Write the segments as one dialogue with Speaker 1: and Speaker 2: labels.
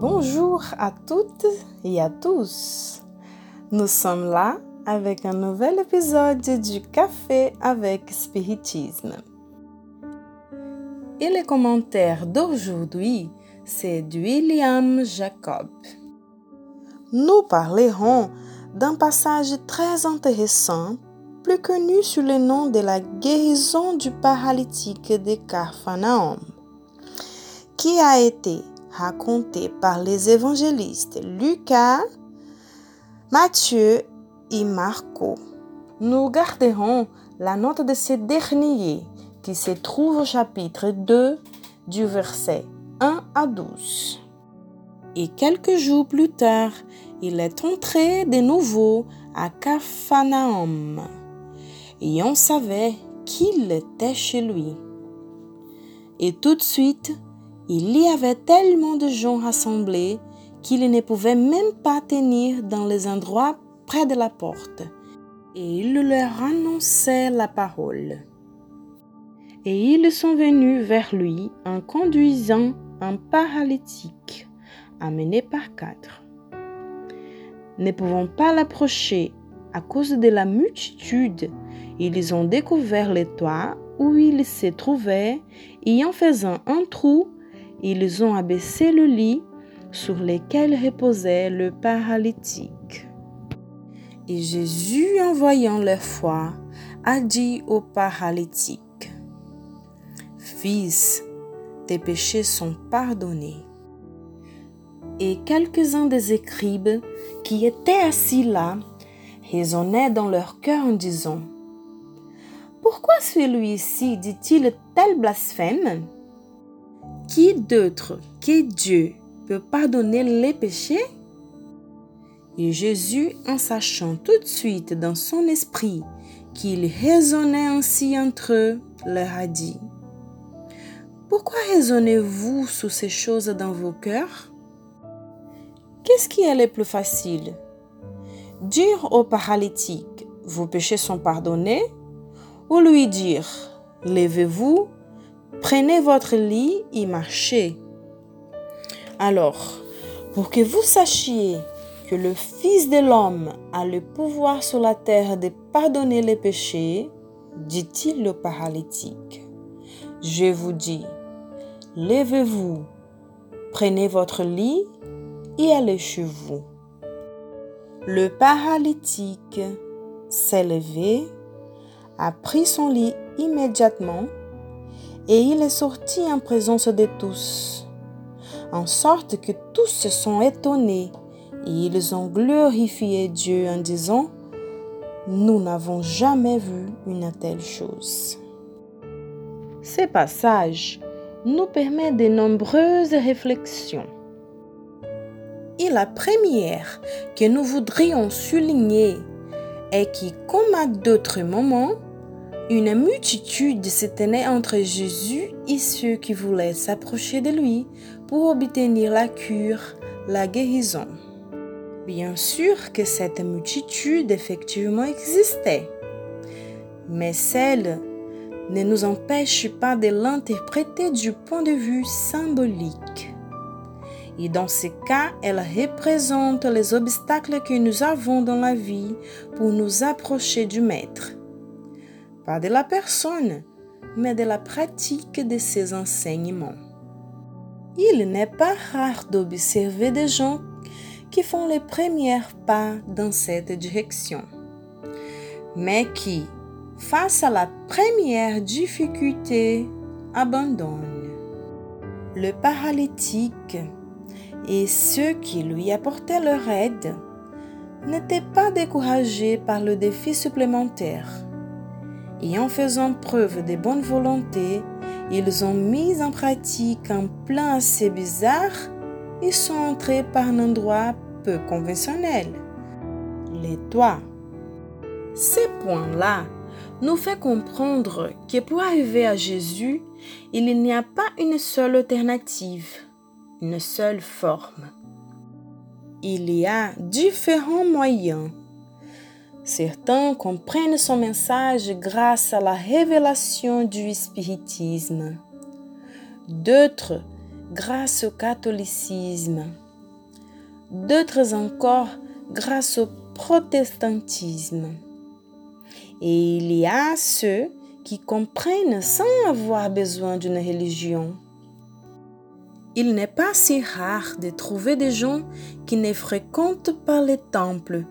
Speaker 1: Bonjour à toutes et à tous. Nous sommes là avec un nouvel épisode du Café avec Spiritisme. Et le commentaire d'aujourd'hui, c'est de William Jacob. Nous parlerons d'un passage très intéressant, plus connu sous le nom de la guérison du paralytique de Carphanaum, qui a été raconté par les évangélistes Lucas, Matthieu et Marco. Nous garderons la note de ce dernier qui se trouve au chapitre 2 du verset 1 à 12. Et quelques jours plus tard, il est entré de nouveau à Capharnaüm et on savait qu'il était chez lui. Et tout de suite, il y avait tellement de gens rassemblés qu'il ne pouvait même pas tenir dans les endroits près de la porte. Et il leur annonçait la parole. Et ils sont venus vers lui en conduisant un paralytique, amené par quatre. Ne pouvant pas l'approcher à cause de la multitude, ils ont découvert le toit où il se trouvait et en faisant un trou, ils ont abaissé le lit sur lequel reposait le paralytique. Et Jésus, en voyant leur foi, a dit au paralytique, Fils, tes péchés sont pardonnés. Et quelques-uns des écribes qui étaient assis là raisonnaient dans leur cœur en disant, Pourquoi celui-ci dit-il tel blasphème? Qui d'autre que Dieu peut pardonner les péchés? Et Jésus, en sachant tout de suite dans son esprit qu'il raisonnait ainsi entre eux, leur a dit, Pourquoi raisonnez-vous sur ces choses dans vos cœurs? Qu'est-ce qui est le plus facile? Dire au paralytique, vos péchés sont pardonnés, ou lui dire, levez-vous, prenez votre lit et marchez. Alors, pour que vous sachiez que le Fils de l'homme a le pouvoir sur la terre de pardonner les péchés, dit-il au paralytique, je vous dis, levez-vous, prenez votre lit et allez chez vous. Le paralytique s'est levé, a pris son lit immédiatement et il est sorti en présence de tous, en sorte que tous se sont étonnés et ils ont glorifié Dieu en disant, Nous n'avons jamais vu une telle chose. Ces passages nous permettent de nombreuses réflexions. Et la première que nous voudrions souligner est que, comme à d'autres moments, une multitude se tenait entre Jésus et ceux qui voulaient s'approcher de lui pour obtenir la cure, la guérison. Bien sûr que cette multitude effectivement existait, mais celle ne nous empêche pas de l'interpréter du point de vue symbolique. Et dans ce cas, elle représente les obstacles que nous avons dans la vie pour nous approcher du Maître. Pas de la personne, mais de la pratique de ses enseignements. Il n'est pas rare d'observer des gens qui font les premiers pas dans cette direction, mais qui, face à la première difficulté, abandonnent. Le paralytique et ceux qui lui apportaient leur aide n'étaient pas découragés par le défi supplémentaire. Et en faisant preuve de bonne volonté, ils ont mis en pratique un plan assez bizarre et sont entrés par un endroit peu conventionnel, les toits. Ces points-là nous fait comprendre que pour arriver à Jésus, il n'y a pas une seule alternative une seule forme. Il y a différents moyens. Certains comprennent son message grâce à la révélation du spiritisme, d'autres grâce au catholicisme d'autres encore grâce au protestantisme. Et il y a ceux qui comprennent sans avoir besoin d'une religion. Il n'est pas si rare de trouver des gens qui ne fréquentent pas les temples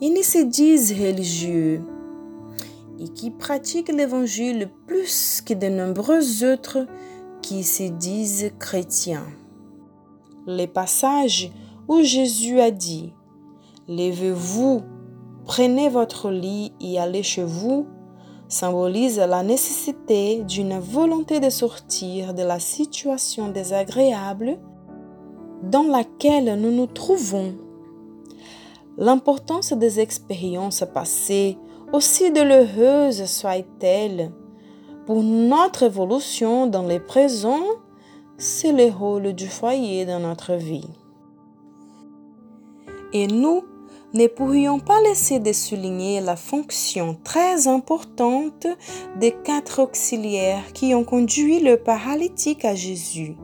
Speaker 1: et ne se disent religieux et qui pratiquent l'évangile plus que de nombreux autres qui se disent chrétiens. Les passages où Jésus a dit Levez-vous, prenez votre lit et allez chez vous symbolisent la nécessité d'une volonté de sortir de la situation désagréable dans laquelle nous nous trouvons. L'importance des expériences passées, aussi douloureuses soient-elles, pour notre évolution dans le présent, c'est le rôle du foyer dans notre vie. Et nous ne pourrions pas laisser de souligner la fonction très importante des quatre auxiliaires qui ont conduit le paralytique à Jésus.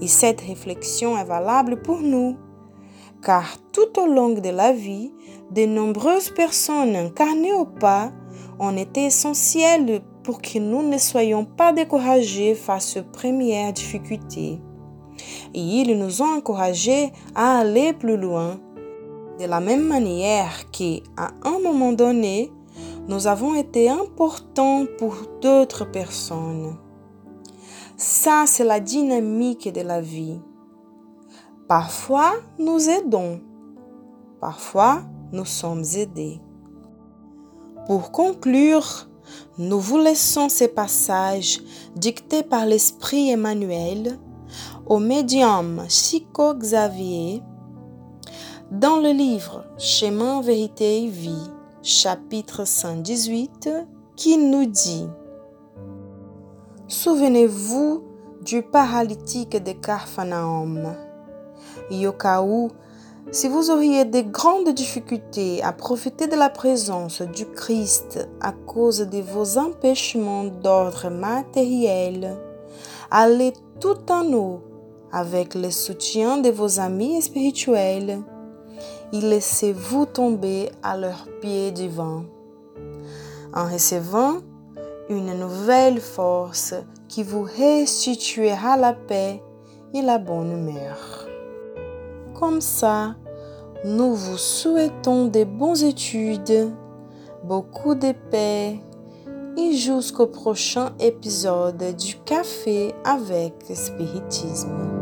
Speaker 1: Et cette réflexion est valable pour nous, car tout au long de la vie, de nombreuses personnes incarnées ou pas ont été essentielles pour que nous ne soyons pas découragés face aux premières difficultés. Et ils nous ont encouragés à aller plus loin. De la même manière qu'à un moment donné, nous avons été importants pour d'autres personnes. Ça, c'est la dynamique de la vie. Parfois, nous aidons. Parfois, nous sommes aidés. Pour conclure, nous vous laissons ces passages dictés par l'Esprit Emmanuel au médium Chico Xavier dans le livre Chemin, vérité et vie, chapitre 118, qui nous dit Souvenez-vous du paralytique de Carphanaum. Yokaou si vous auriez de grandes difficultés à profiter de la présence du Christ à cause de vos empêchements d'ordre matériel, allez tout en haut avec le soutien de vos amis spirituels et laissez-vous tomber à leurs pieds divins. En recevant une nouvelle force qui vous restituera la paix et la bonne humeur. Comme ça, nous vous souhaitons de bonnes études, beaucoup de paix et jusqu'au prochain épisode du Café avec Spiritisme.